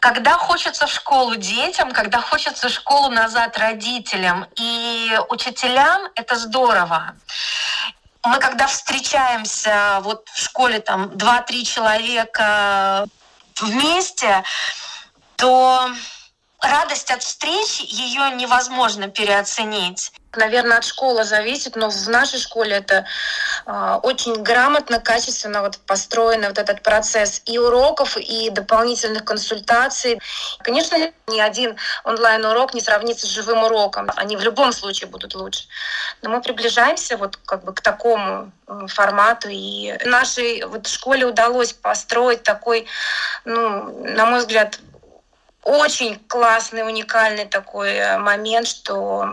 когда хочется школу детям, когда хочется школу назад родителям и учителям, это здорово. Мы когда встречаемся вот в школе там 2-3 человека вместе, то радость от встречи, ее невозможно переоценить. Наверное, от школы зависит, но в нашей школе это э, очень грамотно, качественно вот построен вот этот процесс и уроков, и дополнительных консультаций. Конечно, ни один онлайн-урок не сравнится с живым уроком. Они в любом случае будут лучше. Но мы приближаемся вот как бы к такому формату. И нашей вот школе удалось построить такой, ну, на мой взгляд, очень классный, уникальный такой э, момент, что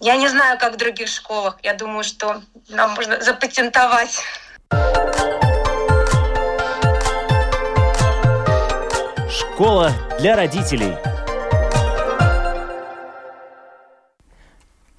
я не знаю, как в других школах. Я думаю, что нам можно запатентовать. Школа для родителей.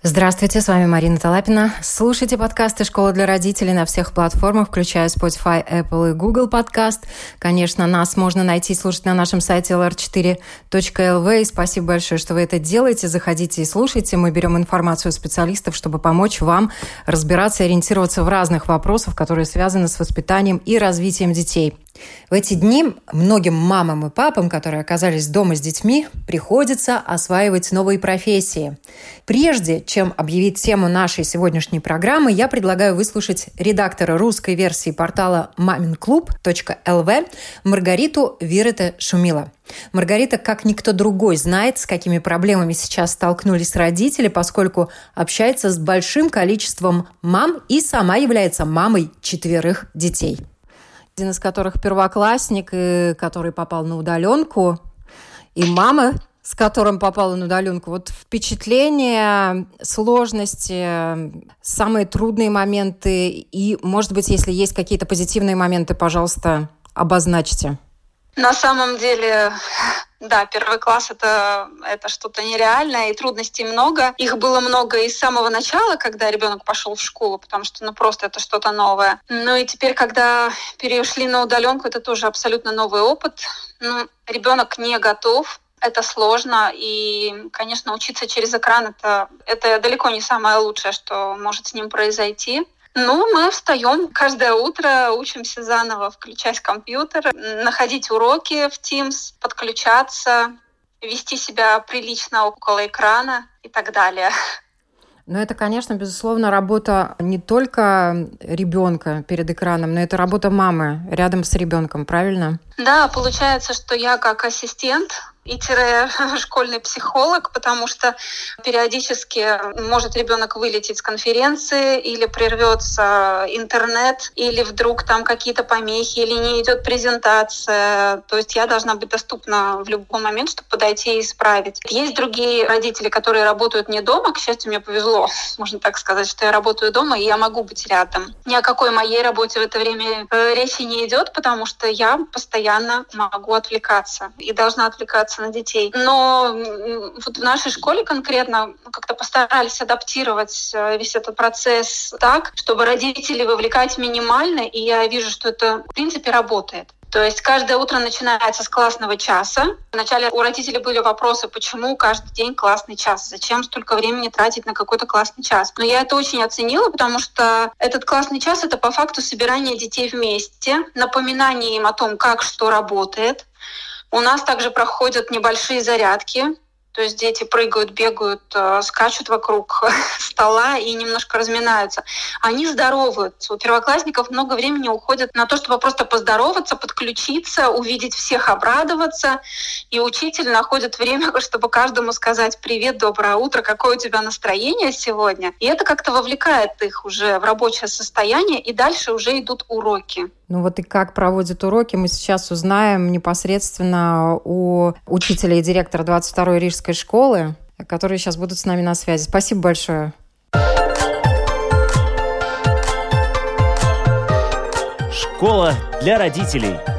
Здравствуйте, с вами Марина Талапина. Слушайте подкасты «Школа для родителей» на всех платформах, включая Spotify, Apple и Google подкаст. Конечно, нас можно найти и слушать на нашем сайте lr4.lv. И спасибо большое, что вы это делаете. Заходите и слушайте. Мы берем информацию специалистов, чтобы помочь вам разбираться и ориентироваться в разных вопросах, которые связаны с воспитанием и развитием детей. В эти дни многим мамам и папам, которые оказались дома с детьми, приходится осваивать новые профессии. Прежде чем объявить тему нашей сегодняшней программы, я предлагаю выслушать редактора русской версии портала maminklub.lv Маргариту Вирета Шумила. Маргарита, как никто другой, знает, с какими проблемами сейчас столкнулись родители, поскольку общается с большим количеством мам и сама является мамой четверых детей один из которых первоклассник, который попал на удаленку, и мама, с которым попала на удаленку. Вот впечатления, сложности, самые трудные моменты, и, может быть, если есть какие-то позитивные моменты, пожалуйста, обозначьте. На самом деле, да, первый класс это, это что-то нереальное, и трудностей много. Их было много и с самого начала, когда ребенок пошел в школу, потому что ну просто это что-то новое. Ну и теперь, когда перешли на удаленку, это тоже абсолютно новый опыт. Ну, ребенок не готов, это сложно, и, конечно, учиться через экран это, это далеко не самое лучшее, что может с ним произойти. Ну, мы встаем каждое утро, учимся заново включать компьютер, находить уроки в Teams, подключаться, вести себя прилично около экрана и так далее. Но это, конечно, безусловно, работа не только ребенка перед экраном, но это работа мамы рядом с ребенком, правильно? Да, получается, что я как ассистент и школьный психолог, потому что периодически может ребенок вылететь с конференции или прервется интернет, или вдруг там какие-то помехи, или не идет презентация. То есть я должна быть доступна в любой момент, чтобы подойти и исправить. Есть другие родители, которые работают не дома. К счастью, мне повезло, можно так сказать, что я работаю дома, и я могу быть рядом. Ни о какой моей работе в это время э, речи не идет, потому что я постоянно могу отвлекаться и должна отвлекаться отвлекаться на детей. Но вот в нашей школе конкретно как-то постарались адаптировать э, весь этот процесс так, чтобы родителей вовлекать минимально, и я вижу, что это в принципе работает. То есть каждое утро начинается с классного часа. Вначале у родителей были вопросы, почему каждый день классный час, зачем столько времени тратить на какой-то классный час. Но я это очень оценила, потому что этот классный час — это по факту собирание детей вместе, напоминание им о том, как что работает, у нас также проходят небольшие зарядки, то есть дети прыгают, бегают, э, скачут вокруг стола и немножко разминаются. Они здороваются. У первоклассников много времени уходит на то, чтобы просто поздороваться, подключиться, увидеть всех, обрадоваться. И учитель находит время, чтобы каждому сказать «Привет, доброе утро, какое у тебя настроение сегодня?» И это как-то вовлекает их уже в рабочее состояние, и дальше уже идут уроки. Ну вот и как проводят уроки, мы сейчас узнаем непосредственно у учителя и директора 22-й Рижской школы, которые сейчас будут с нами на связи. Спасибо большое. Школа для родителей.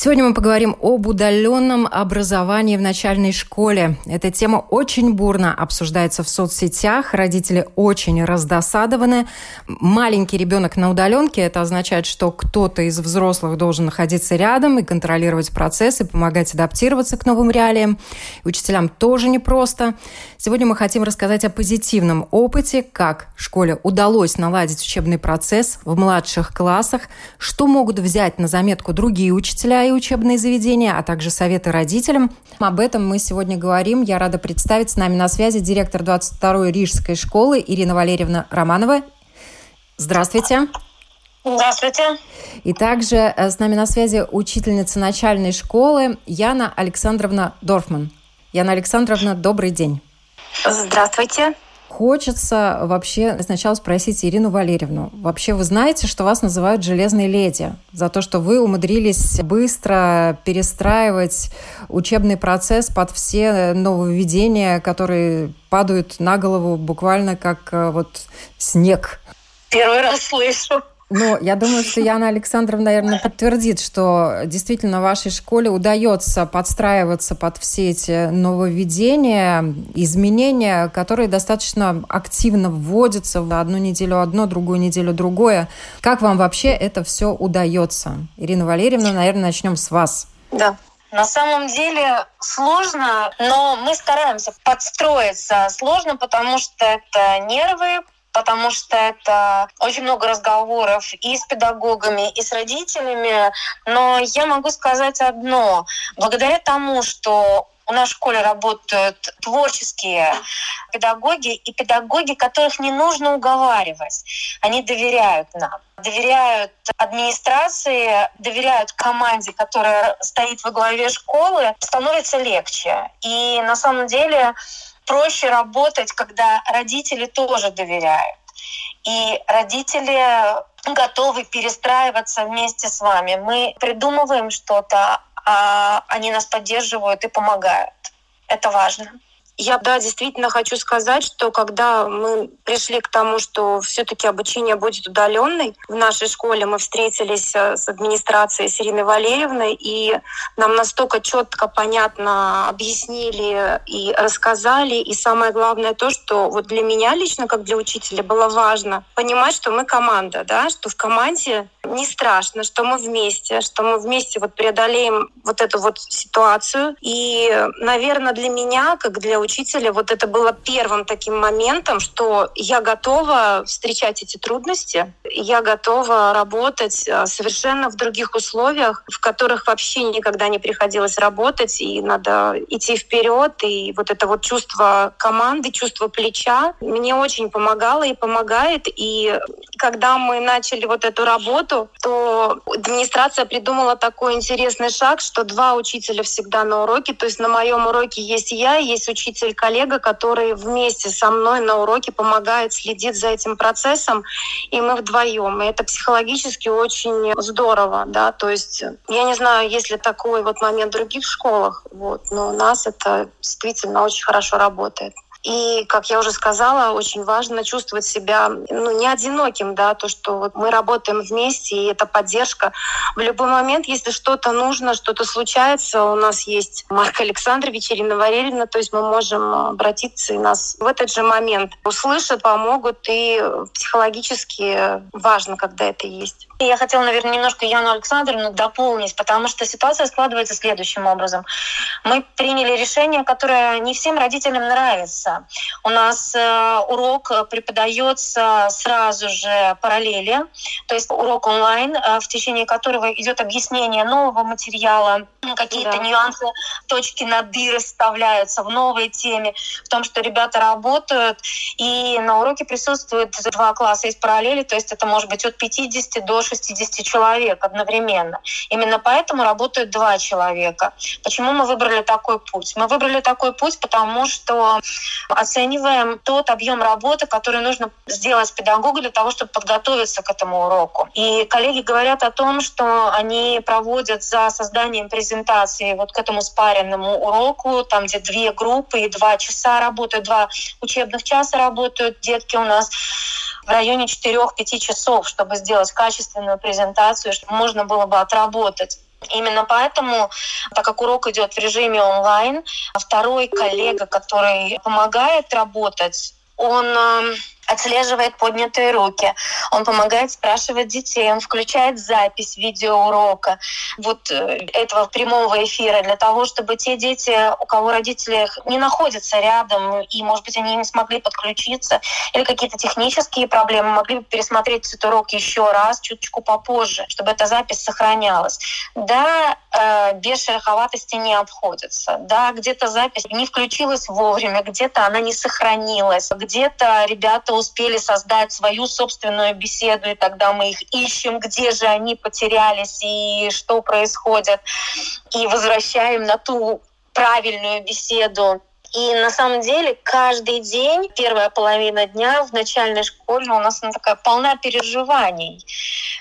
Сегодня мы поговорим об удаленном образовании в начальной школе. Эта тема очень бурно обсуждается в соцсетях. Родители очень раздосадованы. Маленький ребенок на удаленке – это означает, что кто-то из взрослых должен находиться рядом и контролировать процесс, и помогать адаптироваться к новым реалиям. И учителям тоже непросто. Сегодня мы хотим рассказать о позитивном опыте, как школе удалось наладить учебный процесс в младших классах, что могут взять на заметку другие учителя и учебные заведения, а также советы родителям. Об этом мы сегодня говорим. Я рада представить с нами на связи директор 22-й Рижской школы Ирина Валерьевна Романова. Здравствуйте. Здравствуйте. И также э, с нами на связи учительница начальной школы Яна Александровна Дорфман. Яна Александровна, добрый день. Здравствуйте. Хочется вообще сначала спросить Ирину Валерьевну. Вообще вы знаете, что вас называют «железной леди» за то, что вы умудрились быстро перестраивать учебный процесс под все нововведения, которые падают на голову буквально как э, вот снег. Первый раз слышу. Ну, я думаю, что Яна Александровна, наверное, подтвердит, что действительно вашей школе удается подстраиваться под все эти нововведения, изменения, которые достаточно активно вводятся в одну неделю одно, другую неделю другое. Как вам вообще это все удается? Ирина Валерьевна, наверное, начнем с вас. Да. На самом деле сложно, но мы стараемся подстроиться. Сложно, потому что это нервы, потому что это очень много разговоров и с педагогами, и с родителями. Но я могу сказать одно. Благодаря тому, что у нас в школе работают творческие педагоги и педагоги, которых не нужно уговаривать. Они доверяют нам, доверяют администрации, доверяют команде, которая стоит во главе школы, становится легче. И на самом деле проще работать, когда родители тоже доверяют. И родители готовы перестраиваться вместе с вами. Мы придумываем что-то, а они нас поддерживают и помогают. Это важно. Я, да, действительно хочу сказать, что когда мы пришли к тому, что все-таки обучение будет удаленной, в нашей школе мы встретились э, с администрацией с Ириной Валерьевной, и нам настолько четко, понятно объяснили и рассказали. И самое главное то, что вот для меня лично, как для учителя, было важно понимать, что мы команда, да, что в команде не страшно, что мы вместе, что мы вместе вот преодолеем вот эту вот ситуацию. И, наверное, для меня, как для вот это было первым таким моментом, что я готова встречать эти трудности, я готова работать а, совершенно в других условиях, в которых вообще никогда не приходилось работать, и надо идти вперед, и вот это вот чувство команды, чувство плеча мне очень помогало и помогает. И когда мы начали вот эту работу, то администрация придумала такой интересный шаг, что два учителя всегда на уроке, то есть на моем уроке есть я, есть учитель учитель-коллега, который вместе со мной на уроке помогает, следит за этим процессом, и мы вдвоем. И это психологически очень здорово, да, то есть я не знаю, есть ли такой вот момент в других школах, вот, но у нас это действительно очень хорошо работает. И, как я уже сказала, очень важно чувствовать себя ну, не одиноким, да, то, что вот мы работаем вместе, и это поддержка. В любой момент, если что-то нужно, что-то случается, у нас есть Марк Александрович, Ирина Валерьевна, то есть мы можем обратиться, и нас в этот же момент услышат, помогут, и психологически важно, когда это есть. Я хотела, наверное, немножко Яну Александровну дополнить, потому что ситуация складывается следующим образом. Мы приняли решение, которое не всем родителям нравится. У нас э, урок преподается сразу же параллели, то есть урок онлайн, э, в течение которого идет объяснение нового материала, какие-то да. нюансы, точки над «и» расставляются в новой теме, в том, что ребята работают, и на уроке присутствуют два класса из параллели, то есть это может быть от 50 до 60 человек одновременно. Именно поэтому работают два человека. Почему мы выбрали такой путь? Мы выбрали такой путь, потому что оцениваем тот объем работы, который нужно сделать педагогу для того, чтобы подготовиться к этому уроку. И коллеги говорят о том, что они проводят за созданием презентации вот к этому спаренному уроку, там, где две группы и два часа работают, два учебных часа работают детки у нас в районе 4-5 часов, чтобы сделать качественную презентацию, чтобы можно было бы отработать Именно поэтому, так как урок идет в режиме онлайн, второй коллега, который помогает работать, он эм, отслеживает поднятые руки, он помогает спрашивать детей, он включает запись видеоурока вот э, этого прямого эфира для того, чтобы те дети, у кого родители не находятся рядом, и, может быть, они не смогли подключиться, или какие-то технические проблемы, могли бы пересмотреть этот урок еще раз, чуточку попозже, чтобы эта запись сохранялась. Да, э, без шероховатости не обходится. Да, где-то запись не включилась вовремя, где-то она не сохранилась, где-то ребята успели создать свою собственную беседу, и тогда мы их ищем, где же они потерялись и что происходит, и возвращаем на ту правильную беседу. И на самом деле каждый день, первая половина дня в начальной школе у нас она такая полна переживаний.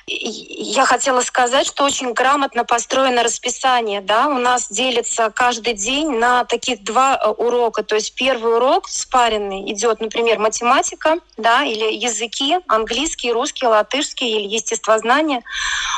Я хотела сказать, что очень грамотно построено расписание. Да? У нас делится каждый день на таких два э, урока. То есть первый урок спаренный идет, например, математика да, или языки, английский, русский, латышский или естествознание.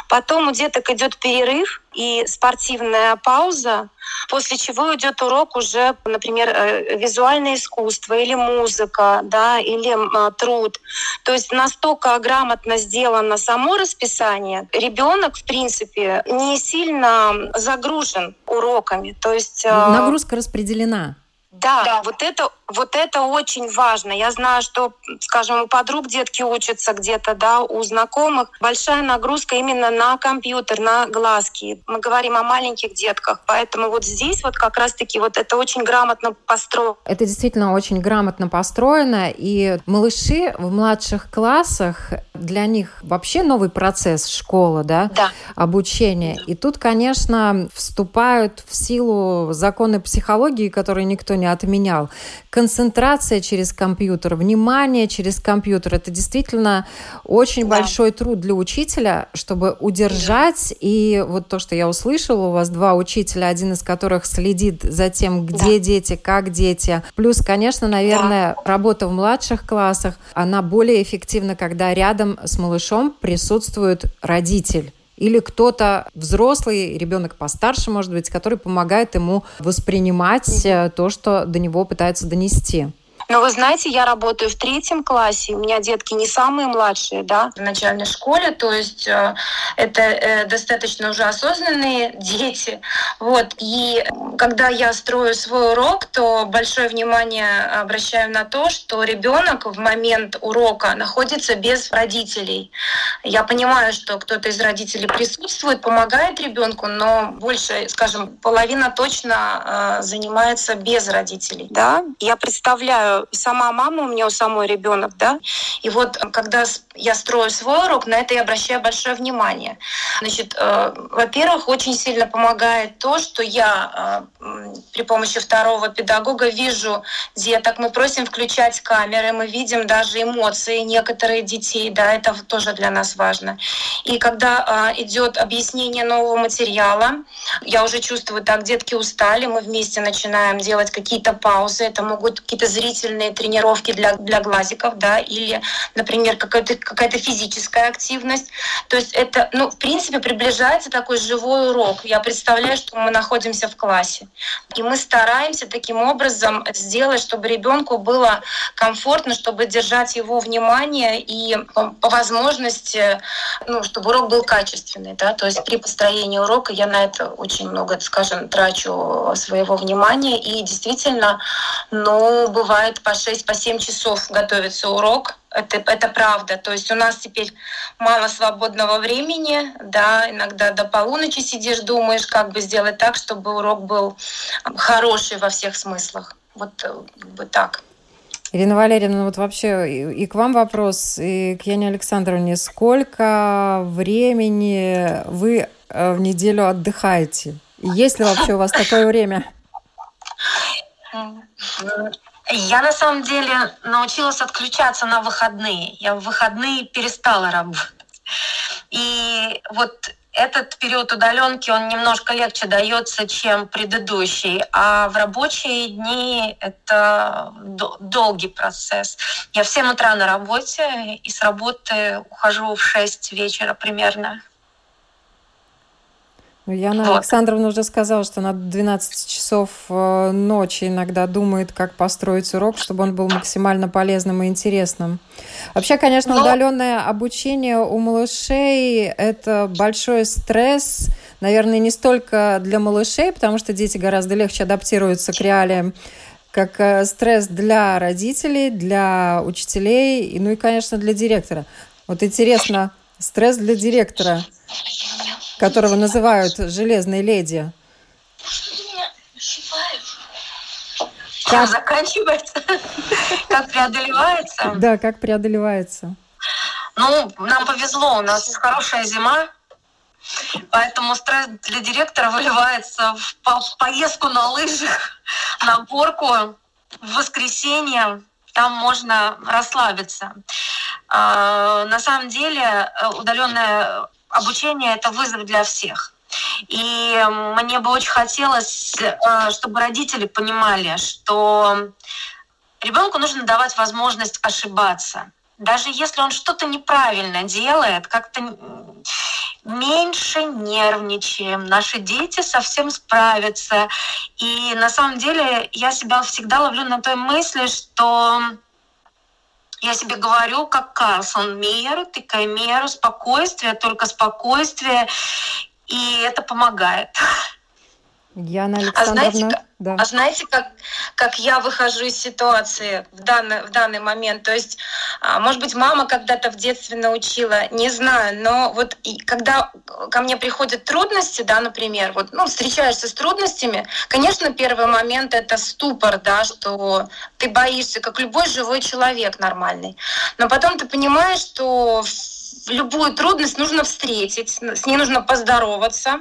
Потом у деток идет перерыв, и спортивная пауза, после чего идет урок уже, например, э, визуальное искусство или музыка, да, или а, труд. То есть настолько грамотно сделано само расписание, ребенок, в принципе, не сильно загружен уроками. То есть э, нагрузка распределена. Да, да, вот это вот это очень важно. Я знаю, что, скажем, у подруг детки учатся где-то, да, у знакомых. Большая нагрузка именно на компьютер, на глазки. Мы говорим о маленьких детках, поэтому вот здесь вот как раз-таки вот это очень грамотно построено. Это действительно очень грамотно построено, и малыши в младших классах, для них вообще новый процесс школа, да, да. обучения. И тут, конечно, вступают в силу законы психологии, которые никто не отменял концентрация через компьютер, внимание через компьютер. Это действительно очень да. большой труд для учителя, чтобы удержать. И вот то, что я услышала, у вас два учителя, один из которых следит за тем, где да. дети, как дети. Плюс, конечно, наверное, да. работа в младших классах, она более эффективна, когда рядом с малышом присутствует родитель или кто-то взрослый, ребенок постарше, может быть, который помогает ему воспринимать э, то, что до него пытаются донести. Но вы знаете, я работаю в третьем классе, у меня детки не самые младшие, да? В начальной школе, то есть э, это э, достаточно уже осознанные дети. Вот. И когда я строю свой урок, то большое внимание обращаю на то, что ребенок в момент урока находится без родителей. Я понимаю, что кто-то из родителей присутствует, помогает ребенку, но больше, скажем, половина точно э, занимается без родителей. Да, я представляю сама мама, у меня у самой ребенок, да. И вот когда я строю свой урок, на это я обращаю большое внимание. Значит, э, во-первых, очень сильно помогает то, что я э, при помощи второго педагога вижу деток, мы просим включать камеры, мы видим даже эмоции некоторых детей, да, это тоже для нас важно. И когда э, идет объяснение нового материала, я уже чувствую, так, детки устали, мы вместе начинаем делать какие-то паузы, это могут какие-то зрительные тренировки для, для глазиков, да, или, например, какая-то какая физическая активность. То есть это, ну, в принципе, приближается такой живой урок. Я представляю, что мы находимся в классе. И мы стараемся таким образом сделать, чтобы ребенку было комфортно, чтобы держать его внимание и по возможности, ну, чтобы урок был качественный, да, то есть при построении урока я на это очень много, скажем, трачу своего внимания, и действительно, ну, бывает по 6, по 7 часов готовится урок. Это, это правда. То есть у нас теперь мало свободного времени, да, иногда до полуночи сидишь, думаешь, как бы сделать так, чтобы урок был хороший во всех смыслах. Вот э, как бы так. Ирина Валерьевна, вот вообще и к вам вопрос, и к Яне Александровне. Сколько времени вы э, в неделю отдыхаете? есть ли вообще у вас такое время? Я на самом деле научилась отключаться на выходные. Я в выходные перестала работать. И вот этот период удаленки, он немножко легче дается, чем предыдущий. А в рабочие дни это долгий процесс. Я в 7 утра на работе, и с работы ухожу в 6 вечера примерно. Ну, Яна вот. Александровна уже сказала, что на 12 часов э, ночи иногда думает, как построить урок, чтобы он был максимально полезным и интересным. Вообще, конечно, Но... Ну, удаленное обучение у малышей – это большой стресс, наверное, не столько для малышей, потому что дети гораздо легче адаптируются к реалиям, как э, стресс для родителей, для учителей, ну и, конечно, для директора. Вот интересно, стресс для директора – которого называют «железной леди». Как заканчивается? Как преодолевается? Да, как преодолевается. Ну, нам повезло, у нас хорошая зима, поэтому стресс для директора выливается в поездку на лыжах, на горку в воскресенье. Там можно расслабиться. А, на самом деле э, удаленное обучение это вызов для всех. И мне бы очень хотелось, э, чтобы родители понимали, что ребенку нужно давать возможность ошибаться. Даже если он что-то неправильно делает, как-то меньше нервничаем, наши дети совсем справятся. И на самом деле я себя всегда ловлю на той мысли, что я себе говорю, как Карлсон, меру, тыкай меру, спокойствие, только спокойствие, и это помогает. Яна Александровна. А знаете, да. а знаете как, как я выхожу из ситуации в данный, в данный момент? То есть, а, может быть, мама когда-то в детстве научила, не знаю, но вот и когда ко мне приходят трудности, да, например, вот, ну, встречаешься с трудностями, конечно, первый момент это ступор, да, что ты боишься, как любой живой человек нормальный. Но потом ты понимаешь, что любую трудность нужно встретить, с ней нужно поздороваться,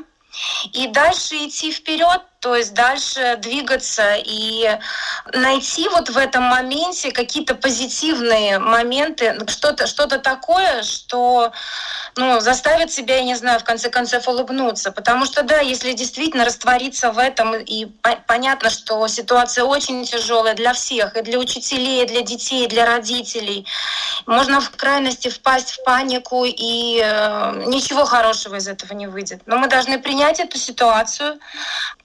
и дальше идти вперед, то есть дальше двигаться и найти вот в этом моменте какие-то позитивные моменты, что-то что такое, что ну, заставит себя, я не знаю, в конце концов улыбнуться. Потому что, да, если действительно раствориться в этом, и понятно, что ситуация очень тяжелая для всех, и для учителей, и для детей, и для родителей. Можно в крайности впасть в панику, и э, ничего хорошего из этого не выйдет. Но мы должны принять эту ситуацию,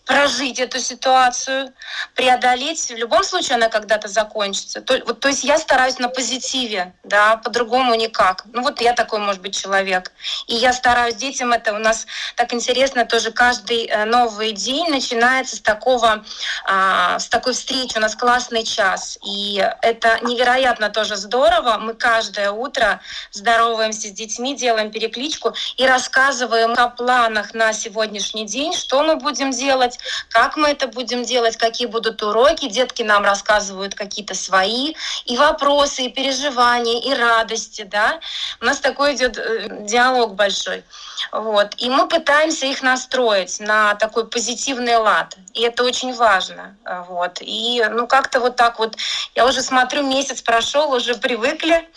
прожить эту ситуацию, преодолеть. В любом случае она когда-то закончится. То, вот, то есть я стараюсь на позитиве, да, по-другому никак. Ну вот я такой, может быть, человек. И я стараюсь детям это у нас так интересно тоже каждый э, новый день начинается с такого, а, с такой встречи. У нас классный час. И это невероятно тоже здорово. Мы каждое утро здороваемся с детьми, делаем перекличку и рассказываем о планах на сегодняшний день, что мы будем делать, делать, как мы это будем делать, какие будут уроки. Детки нам рассказывают какие-то свои и вопросы, и переживания, и радости. Да? У нас такой идет э, диалог большой. Вот. И мы пытаемся их настроить на такой позитивный лад. И это очень важно. Вот. И ну как-то вот так вот, я уже смотрю, месяц прошел, уже привыкли,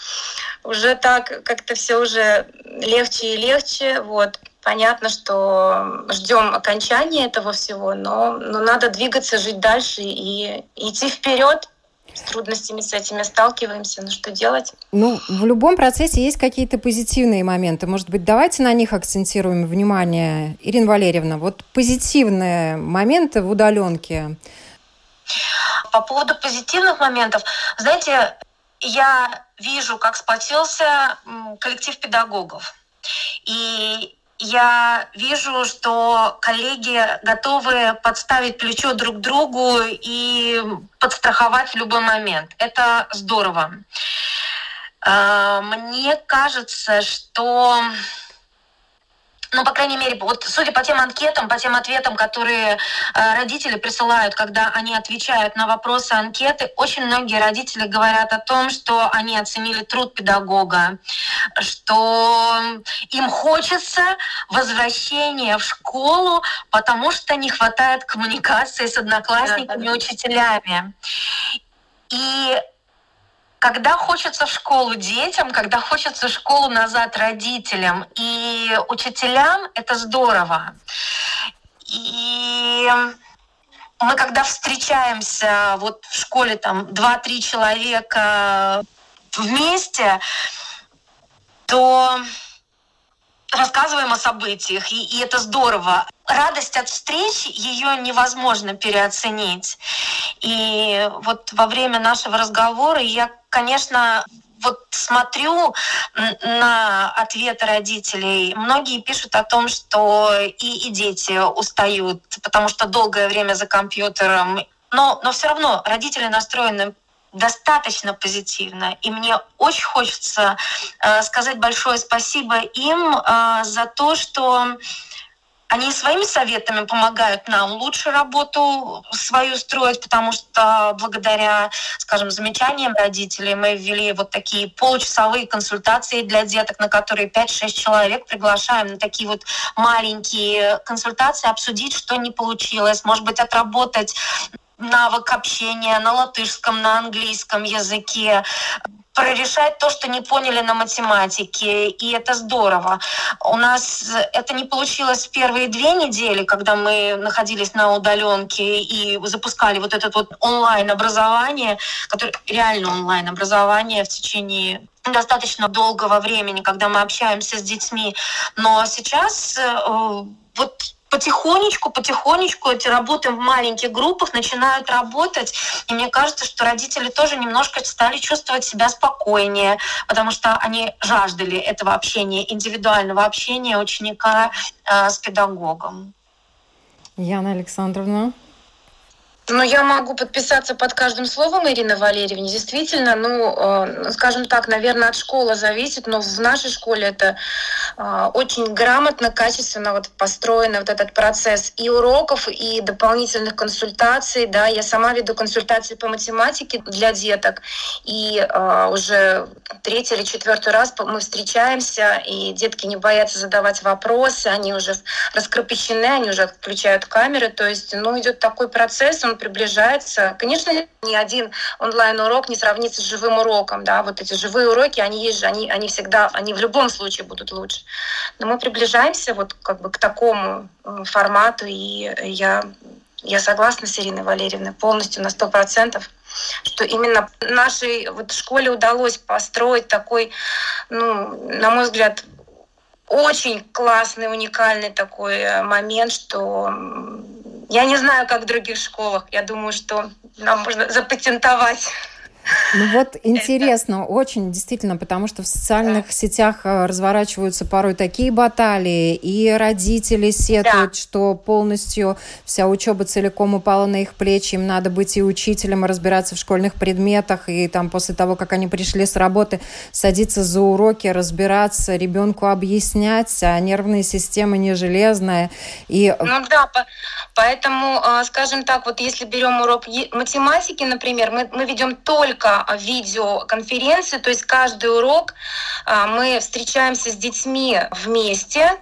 уже так как-то все уже легче и легче. Вот. Понятно, что ждем окончания этого всего, но, но надо двигаться, жить дальше и идти вперед. С трудностями с этими сталкиваемся, но что делать? Ну, в любом процессе есть какие-то позитивные моменты. Может быть, давайте на них акцентируем внимание. Ирина Валерьевна, вот позитивные моменты в удаленке. По поводу позитивных моментов, знаете, я вижу, как сплотился коллектив педагогов. И я вижу, что коллеги готовы подставить плечо друг другу и подстраховать в любой момент. Это здорово. А, мне кажется, что ну, по крайней мере, вот судя по тем анкетам, по тем ответам, которые э, родители присылают, когда они отвечают на вопросы анкеты, очень многие родители говорят о том, что они оценили труд педагога, что им хочется возвращения в школу, потому что не хватает коммуникации с одноклассниками, учителями. И когда хочется школу детям, когда хочется школу назад родителям и учителям, это здорово. И мы когда встречаемся вот в школе там 2-3 человека вместе, то рассказываем о событиях, и, и это здорово. Радость от встреч, ее невозможно переоценить. И вот во время нашего разговора я, конечно, вот смотрю на ответы родителей, многие пишут о том, что и, и дети устают, потому что долгое время за компьютером. Но, но все равно родители настроены достаточно позитивно. И мне очень хочется э, сказать большое спасибо им э, за то, что они своими советами помогают нам лучше работу свою строить, потому что благодаря, скажем, замечаниям родителей мы ввели вот такие получасовые консультации для деток, на которые 5-6 человек приглашаем на такие вот маленькие консультации, обсудить, что не получилось, может быть, отработать навык общения на латышском, на английском языке, прорешать то, что не поняли на математике, и это здорово. У нас это не получилось в первые две недели, когда мы находились на удаленке и запускали вот этот вот онлайн-образование, которое реально онлайн-образование в течение достаточно долгого времени, когда мы общаемся с детьми. Но сейчас э, вот потихонечку, потихонечку эти работаем в маленьких группах, начинают работать. И мне кажется, что родители тоже немножко стали чувствовать себя спокойнее, потому что они жаждали этого общения, индивидуального общения ученика э, с педагогом. Яна Александровна. Ну, я могу подписаться под каждым словом Ирины Валерьевны. Действительно, ну, э, скажем так, наверное, от школы зависит, но в нашей школе это э, очень грамотно, качественно вот построен вот этот процесс и уроков, и дополнительных консультаций. Да, я сама веду консультации по математике для деток, и э, уже третий или четвертый раз мы встречаемся, и детки не боятся задавать вопросы, они уже раскрепощены, они уже включают камеры, то есть, ну, идет такой процесс, он приближается. Конечно, ни один онлайн-урок не сравнится с живым уроком. Да? Вот эти живые уроки, они есть же, они, они всегда, они в любом случае будут лучше. Но мы приближаемся вот как бы к такому формату, и я, я согласна с Ириной Валерьевной полностью на сто процентов что именно нашей вот школе удалось построить такой, ну, на мой взгляд, очень классный, уникальный такой э, момент, что я не знаю, как в других школах. Я думаю, что нам можно запатентовать ну вот интересно, это... очень действительно, потому что в социальных да. сетях э, разворачиваются порой такие баталии, и родители сетуют, да. что полностью вся учеба целиком упала на их плечи, им надо быть и учителем, и разбираться в школьных предметах, и там после того, как они пришли с работы, садиться за уроки, разбираться, ребенку объяснять, а нервная система не железная. И... Ну да, поэтому, а, скажем так, вот если берем урок математики, например, мы, мы ведем только только видеоконференции, то есть каждый урок а, мы встречаемся с детьми вместе,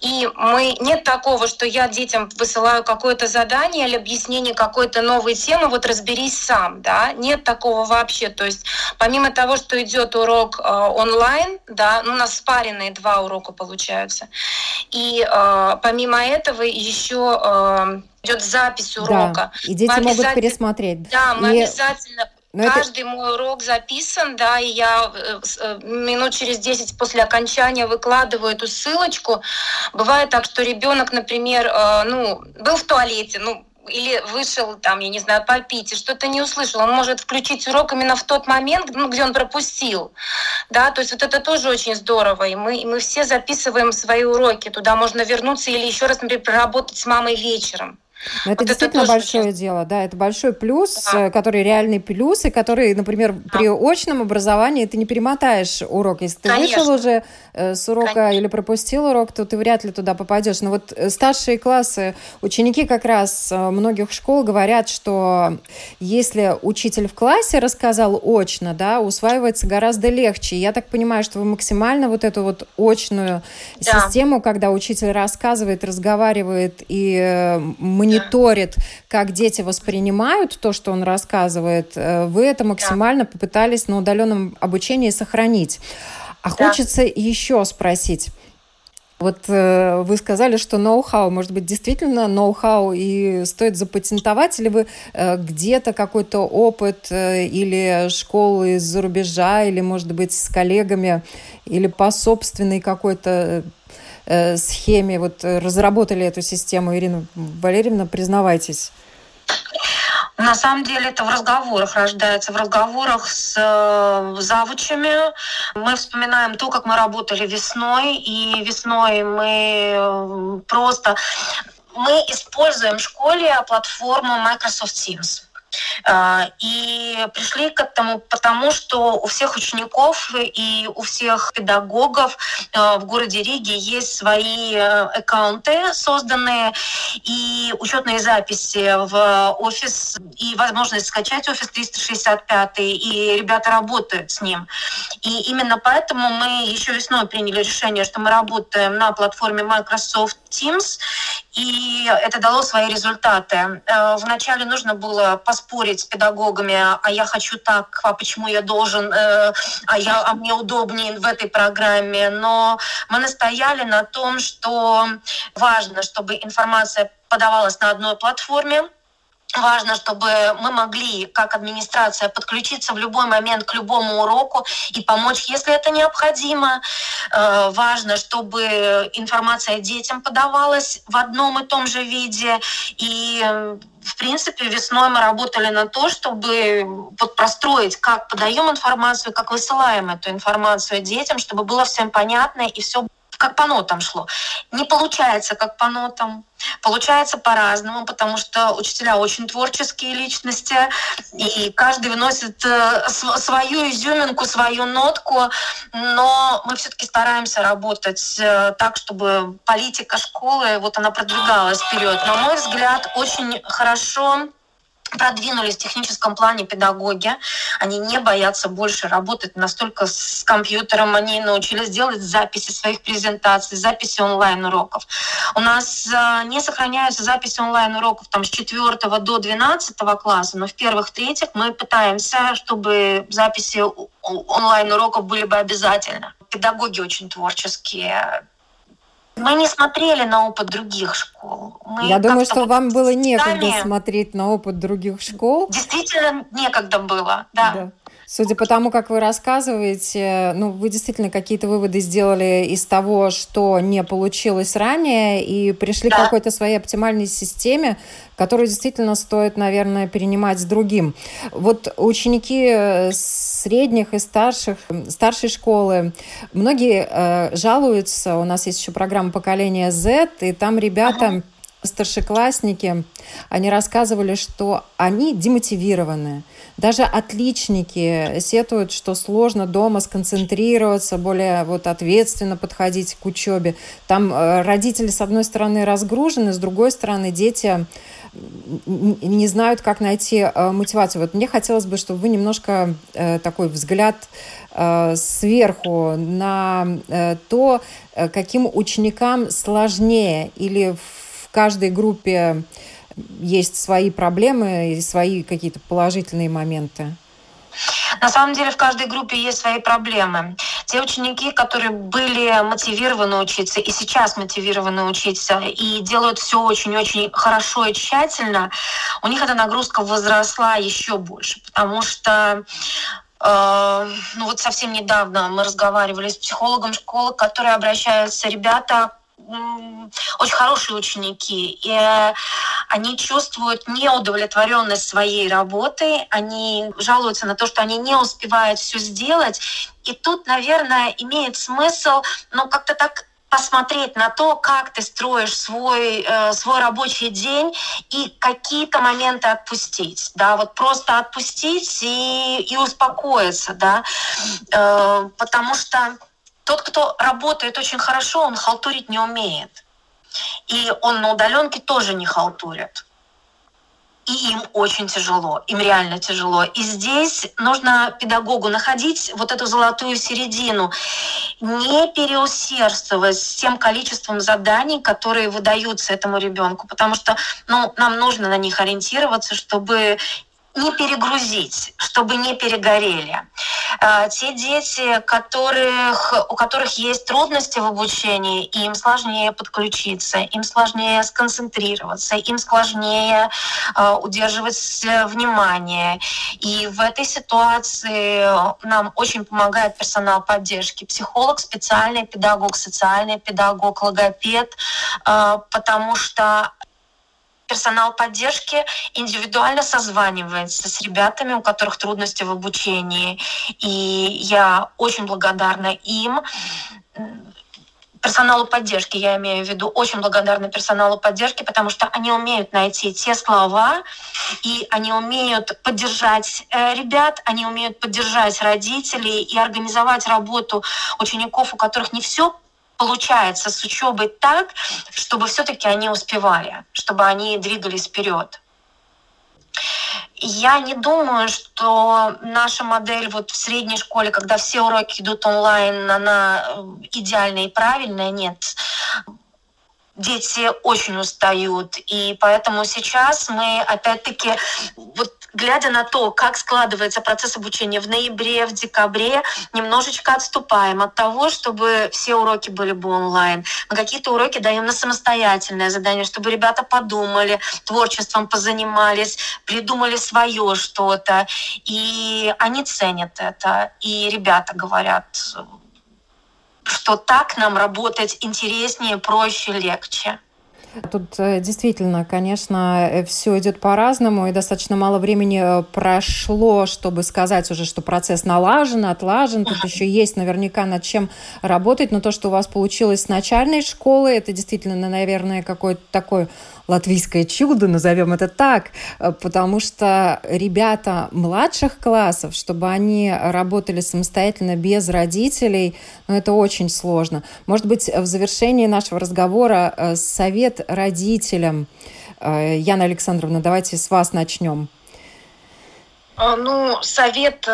и мы нет такого, что я детям высылаю какое-то задание или объяснение какой-то новой темы, вот разберись сам, да, нет такого вообще. То есть помимо того, что идет урок э, онлайн, да, ну, у нас спаренные два урока получаются, и э, помимо этого еще э, идет запись урока. Да, и дети мы могут пересмотреть. Да, мы и... обязательно но Каждый это... мой урок записан, да, и я э, э, минут через 10 после окончания выкладываю эту ссылочку. Бывает так, что ребенок, например, э, ну, был в туалете, ну, или вышел там, я не знаю, попить, и что-то не услышал, он может включить урок именно в тот момент, ну, где он пропустил. Да, то есть вот это тоже очень здорово. И мы, и мы все записываем свои уроки. Туда можно вернуться или еще раз, например, проработать с мамой вечером. Но это вот действительно это большое очень... дело, да, это большой плюс, да. Э, который реальный плюс, и который, например, да. при очном образовании ты не перемотаешь урок. Если ты Конечно. вышел уже э, с урока Конечно. или пропустил урок, то ты вряд ли туда попадешь. Но вот э, старшие классы, ученики как раз многих школ говорят, что если учитель в классе рассказал очно, да, усваивается гораздо легче. Я так понимаю, что вы максимально вот эту вот очную да. систему, когда учитель рассказывает, разговаривает и мы мониторит, как дети воспринимают то, что он рассказывает, э, вы это максимально да. попытались на удаленном обучении сохранить. А да. хочется еще спросить. Вот э, вы сказали, что ноу-хау, может быть, действительно ноу-хау и стоит запатентовать, или вы э, где-то какой-то опыт э, или школы из-за рубежа, или, может быть, с коллегами, или по собственной какой-то схеме вот разработали эту систему? Ирина Валерьевна, признавайтесь. На самом деле это в разговорах рождается, в разговорах с э, завучами. Мы вспоминаем то, как мы работали весной, и весной мы э, просто мы используем в школе платформу Microsoft Teams. А, и пришли к этому потому, что у всех учеников и у всех педагогов а, в городе Риге есть свои э, аккаунты созданные и учетные записи в офис и возможность скачать офис 365 и ребята работают с ним. И именно поэтому мы еще весной приняли решение, что мы работаем на платформе Microsoft Teams, и это дало свои результаты. Э, вначале нужно было поспорить с педагогами, а я хочу так, а почему я должен, э, а, я, а мне удобнее в этой программе. Но мы настояли на том, что важно, чтобы информация подавалась на одной платформе, Важно, чтобы мы могли, как администрация, подключиться в любой момент к любому уроку и помочь, если это необходимо. Э, важно, чтобы информация детям подавалась в одном и том же виде. И в принципе, весной мы работали на то, чтобы вот простроить, как подаем информацию, как высылаем эту информацию детям, чтобы было всем понятно и все как по нотам шло. Не получается как по нотам. Получается по-разному, потому что учителя очень творческие личности, и каждый выносит э, свою изюминку, свою нотку, но мы все-таки стараемся работать э, так, чтобы политика школы, вот она продвигалась вперед. На мой взгляд, очень хорошо продвинулись в техническом плане педагоги. Они не боятся больше работать настолько с компьютером. Они научились делать записи своих презентаций, записи онлайн-уроков. У нас э, не сохраняются записи онлайн-уроков там, с 4 до 12 класса, но в первых, третьих мы пытаемся, чтобы записи онлайн-уроков были бы обязательно. Педагоги очень творческие, мы не смотрели на опыт других школ. Мы Я думаю, что вам было некогда смотреть на опыт других школ. Действительно, некогда было, да. да. Судя по тому, как вы рассказываете, ну, вы действительно какие-то выводы сделали из того, что не получилось ранее, и пришли да. к какой-то своей оптимальной системе, которую действительно стоит, наверное, перенимать с другим. Вот ученики средних и старших, старшей школы, многие э, жалуются, у нас есть еще программа поколения Z, и там ребята... Ага старшеклассники, они рассказывали, что они демотивированы. Даже отличники сетуют, что сложно дома сконцентрироваться, более вот ответственно подходить к учебе. Там э, родители, с одной стороны, разгружены, с другой стороны, дети не знают, как найти э, мотивацию. Вот мне хотелось бы, чтобы вы немножко э, такой взгляд сверху на то, каким ученикам сложнее или в каждой группе есть свои проблемы и свои какие-то положительные моменты? На самом деле в каждой группе есть свои проблемы. Те ученики, которые были мотивированы учиться и сейчас мотивированы учиться и делают все очень-очень хорошо и тщательно, у них эта нагрузка возросла еще больше, потому что э, ну вот совсем недавно мы разговаривали с психологом школы, которые обращаются ребята очень хорошие ученики, и э, они чувствуют неудовлетворенность своей работой, они жалуются на то, что они не успевают все сделать. И тут, наверное, имеет смысл, ну, как-то так посмотреть на то, как ты строишь свой, э, свой рабочий день и какие-то моменты отпустить, да, вот просто отпустить и, и успокоиться, да, э, потому что тот, кто работает очень хорошо, он халтурить не умеет. И он на удаленке тоже не халтурит. И им очень тяжело, им реально тяжело. И здесь нужно педагогу находить вот эту золотую середину, не переусердствовать с тем количеством заданий, которые выдаются этому ребенку, потому что ну, нам нужно на них ориентироваться, чтобы не перегрузить, чтобы не перегорели. А, те дети, которых, у которых есть трудности в обучении, им сложнее подключиться, им сложнее сконцентрироваться, им сложнее а, удерживать внимание. И в этой ситуации нам очень помогает персонал поддержки. Психолог, специальный педагог, социальный педагог, логопед, а, потому что персонал поддержки индивидуально созванивается с ребятами, у которых трудности в обучении. И я очень благодарна им персоналу поддержки, я имею в виду, очень благодарна персоналу поддержки, потому что они умеют найти те слова, и они умеют поддержать э, ребят, они умеют поддержать родителей и организовать работу учеников, у которых не все получается с учебой так, чтобы все-таки они успевали, чтобы они двигались вперед. Я не думаю, что наша модель вот в средней школе, когда все уроки идут онлайн, она э, идеальная и правильная. Нет дети очень устают. И поэтому сейчас мы опять-таки, вот глядя на то, как складывается процесс обучения в ноябре, в декабре, немножечко отступаем от того, чтобы все уроки были бы онлайн. Мы какие-то уроки даем на самостоятельное задание, чтобы ребята подумали, творчеством позанимались, придумали свое что-то. И они ценят это. И ребята говорят, что так нам работать интереснее, проще, легче. Тут э, действительно, конечно, э, все идет по-разному, и достаточно мало времени э, прошло, чтобы сказать уже, что процесс налажен, отлажен. Тут еще есть наверняка над чем работать, но то, что у вас получилось с начальной школы, это действительно, наверное, какой-то такой латвийское чудо, назовем это так, э, потому что ребята младших классов, чтобы они работали самостоятельно без родителей, ну, это очень сложно. Может быть, в завершении нашего разговора э, совет родителям. Э, Яна Александровна, давайте с вас начнем. А, ну, совет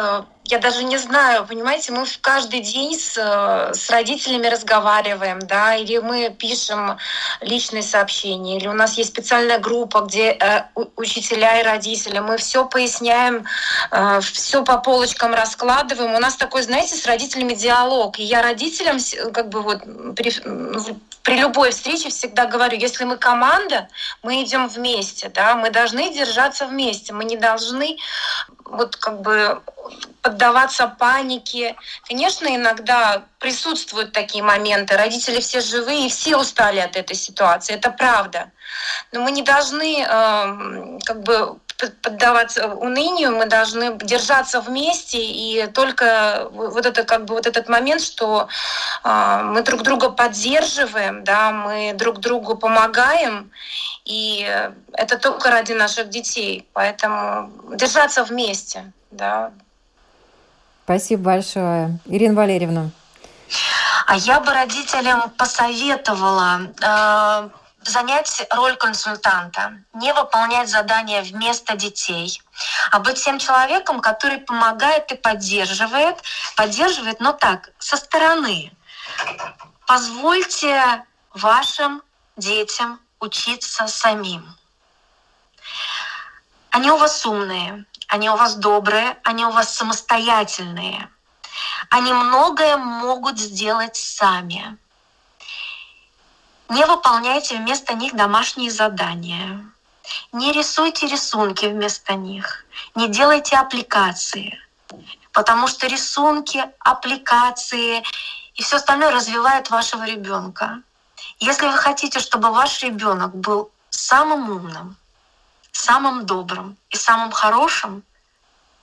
я даже не знаю, понимаете, мы каждый день с, с родителями разговариваем, да, или мы пишем личные сообщения, или у нас есть специальная группа, где э, учителя и родители, мы все поясняем, э, все по полочкам раскладываем. У нас такой, знаете, с родителями диалог. И я родителям как бы вот при, при любой встрече всегда говорю, если мы команда, мы идем вместе, да, мы должны держаться вместе, мы не должны вот как бы поддаваться панике. Конечно, иногда присутствуют такие моменты. Родители все живые и все устали от этой ситуации. Это правда. Но мы не должны э, как бы поддаваться унынию, мы должны держаться вместе и только вот это как бы вот этот момент, что э, мы друг друга поддерживаем, да, мы друг другу помогаем, и это только ради наших детей, поэтому держаться вместе, да. Спасибо большое, Ирина Валерьевна. А я бы родителям посоветовала э, занять роль консультанта, не выполнять задания вместо детей, а быть тем человеком, который помогает и поддерживает, поддерживает, но так, со стороны. Позвольте вашим детям учиться самим. Они у вас умные, они у вас добрые, они у вас самостоятельные. Они многое могут сделать сами. Не выполняйте вместо них домашние задания. Не рисуйте рисунки вместо них. Не делайте аппликации. Потому что рисунки, аппликации и все остальное развивает вашего ребенка. Если вы хотите, чтобы ваш ребенок был самым умным, самым добрым и самым хорошим,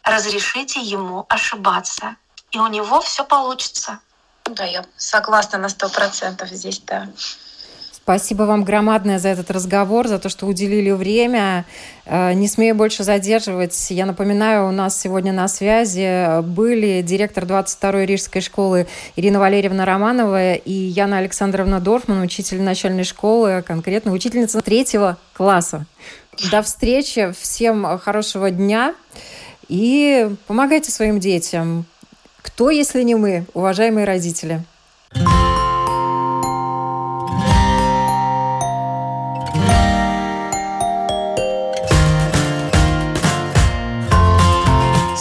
разрешите ему ошибаться, и у него все получится. Да, я согласна на сто процентов здесь, да. Спасибо вам громадное за этот разговор, за то, что уделили время. Э, не смею больше задерживать. Я напоминаю, у нас сегодня на связи были директор 22-й Рижской школы Ирина Валерьевна Романова и Яна Александровна Дорфман, учитель начальной школы, конкретно учительница третьего класса. До встречи, всем хорошего дня и помогайте своим детям. Кто, если не мы, уважаемые родители?